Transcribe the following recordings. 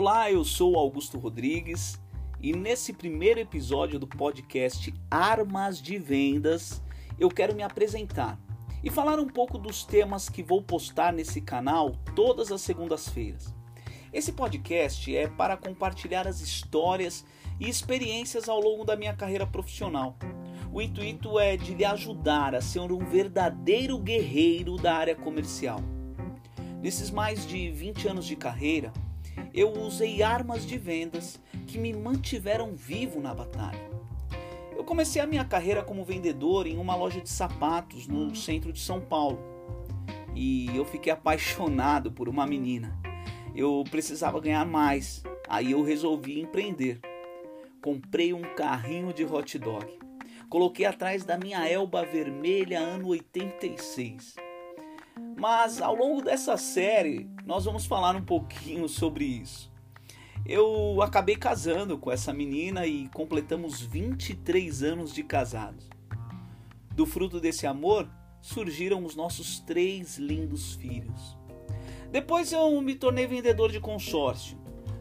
Olá, eu sou Augusto Rodrigues e nesse primeiro episódio do podcast Armas de Vendas eu quero me apresentar e falar um pouco dos temas que vou postar nesse canal todas as segundas-feiras. Esse podcast é para compartilhar as histórias e experiências ao longo da minha carreira profissional. O intuito é de lhe ajudar a ser um verdadeiro guerreiro da área comercial. Nesses mais de 20 anos de carreira, eu usei armas de vendas que me mantiveram vivo na batalha. Eu comecei a minha carreira como vendedor em uma loja de sapatos no centro de São Paulo. E eu fiquei apaixonado por uma menina. Eu precisava ganhar mais, aí eu resolvi empreender. Comprei um carrinho de hot dog. Coloquei atrás da minha Elba vermelha ano 86 mas ao longo dessa série, nós vamos falar um pouquinho sobre isso. Eu acabei casando com essa menina e completamos 23 anos de casados. Do fruto desse amor surgiram os nossos três lindos filhos. Depois eu me tornei vendedor de consórcio.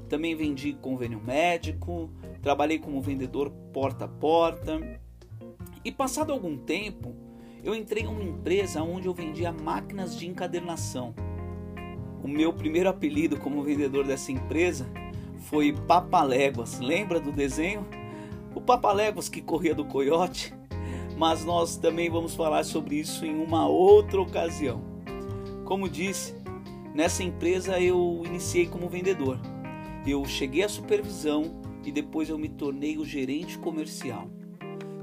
Também vendi convênio médico, trabalhei como vendedor porta a porta. E passado algum tempo, eu entrei em uma empresa onde eu vendia máquinas de encadernação. O meu primeiro apelido como vendedor dessa empresa foi Papaléguas. Lembra do desenho? O Papaléguas que corria do coiote. Mas nós também vamos falar sobre isso em uma outra ocasião. Como disse, nessa empresa eu iniciei como vendedor. Eu cheguei à supervisão e depois eu me tornei o gerente comercial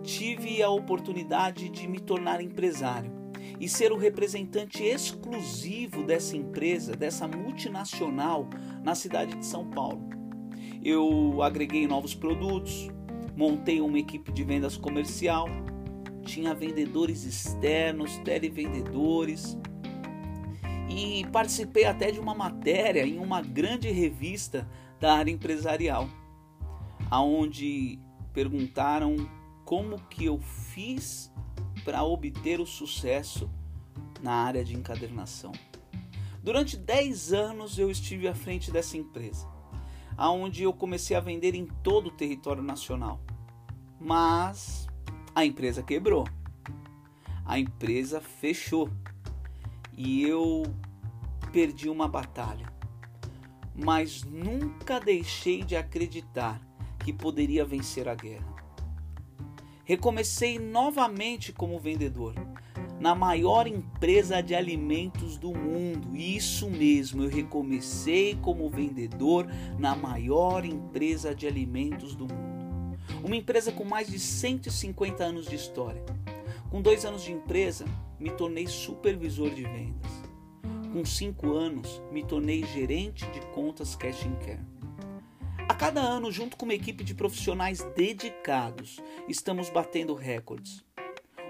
tive a oportunidade de me tornar empresário e ser o representante exclusivo dessa empresa, dessa multinacional, na cidade de São Paulo. Eu agreguei novos produtos, montei uma equipe de vendas comercial, tinha vendedores externos, televendedores e participei até de uma matéria em uma grande revista da área empresarial, aonde perguntaram como que eu fiz para obter o sucesso na área de encadernação. Durante 10 anos eu estive à frente dessa empresa, aonde eu comecei a vender em todo o território nacional. Mas a empresa quebrou. A empresa fechou. E eu perdi uma batalha. Mas nunca deixei de acreditar que poderia vencer a guerra recomecei novamente como vendedor na maior empresa de alimentos do mundo. Isso mesmo, eu recomecei como vendedor na maior empresa de alimentos do mundo. Uma empresa com mais de 150 anos de história. Com dois anos de empresa, me tornei supervisor de vendas. Com cinco anos, me tornei gerente de contas cash and care. A cada ano, junto com uma equipe de profissionais dedicados, estamos batendo recordes.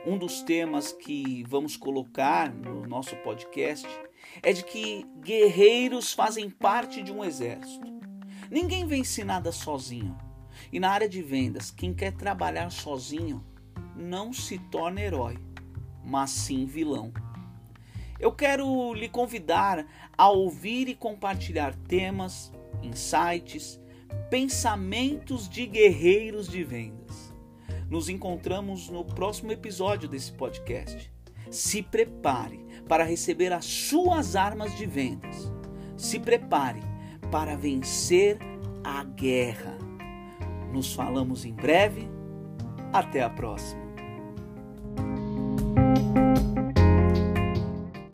Um dos temas que vamos colocar no nosso podcast é de que guerreiros fazem parte de um exército. Ninguém vence nada sozinho. E na área de vendas, quem quer trabalhar sozinho não se torna herói, mas sim vilão. Eu quero lhe convidar a ouvir e compartilhar temas, insights, Pensamentos de Guerreiros de Vendas. Nos encontramos no próximo episódio desse podcast. Se prepare para receber as suas armas de vendas. Se prepare para vencer a guerra. Nos falamos em breve. Até a próxima.